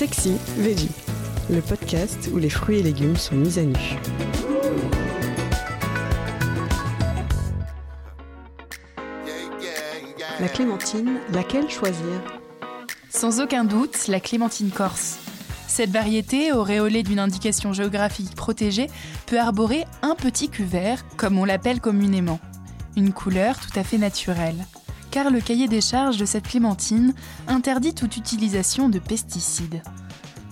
Sexy Veggie, le podcast où les fruits et légumes sont mis à nu. La clémentine, laquelle choisir? Sans aucun doute, la clémentine corse. Cette variété, auréolée d'une indication géographique protégée, peut arborer un petit cuvert, comme on l'appelle communément. Une couleur tout à fait naturelle. Car le cahier des charges de cette clémentine interdit toute utilisation de pesticides.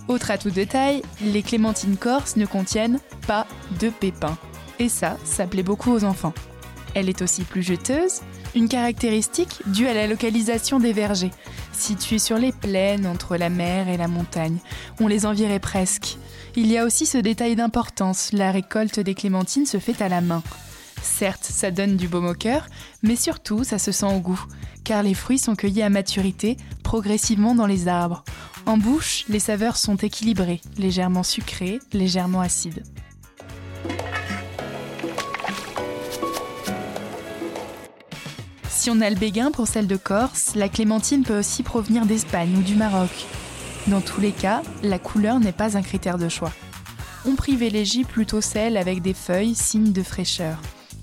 Autre atout de taille, les clémentines corses ne contiennent pas de pépins. Et ça, ça plaît beaucoup aux enfants. Elle est aussi plus juteuse, une caractéristique due à la localisation des vergers, situés sur les plaines entre la mer et la montagne. On les envirait presque. Il y a aussi ce détail d'importance, la récolte des clémentines se fait à la main. Certes, ça donne du baume au cœur, mais surtout, ça se sent au goût, car les fruits sont cueillis à maturité, progressivement dans les arbres. En bouche, les saveurs sont équilibrées, légèrement sucrées, légèrement acides. Si on a le béguin pour celle de Corse, la clémentine peut aussi provenir d'Espagne ou du Maroc. Dans tous les cas, la couleur n'est pas un critère de choix. On privilégie plutôt celle avec des feuilles, signe de fraîcheur.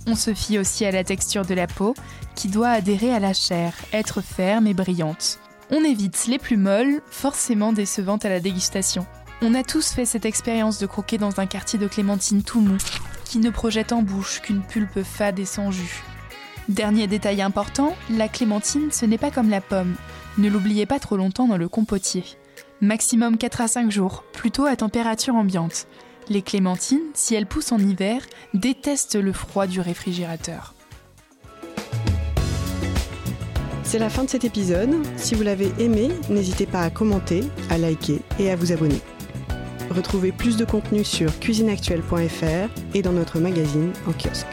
On se fie aussi à la texture de la peau, qui doit adhérer à la chair, être ferme et brillante. On évite les plus molles, forcément décevantes à la dégustation. On a tous fait cette expérience de croquer dans un quartier de clémentine tout mou, qui ne projette en bouche qu'une pulpe fade et sans jus. Dernier détail important, la clémentine, ce n'est pas comme la pomme. Ne l'oubliez pas trop longtemps dans le compotier. Maximum 4 à 5 jours, plutôt à température ambiante. Les clémentines, si elles poussent en hiver, détestent le froid du réfrigérateur. C'est la fin de cet épisode. Si vous l'avez aimé, n'hésitez pas à commenter, à liker et à vous abonner. Retrouvez plus de contenu sur cuisineactuelle.fr et dans notre magazine en kiosque.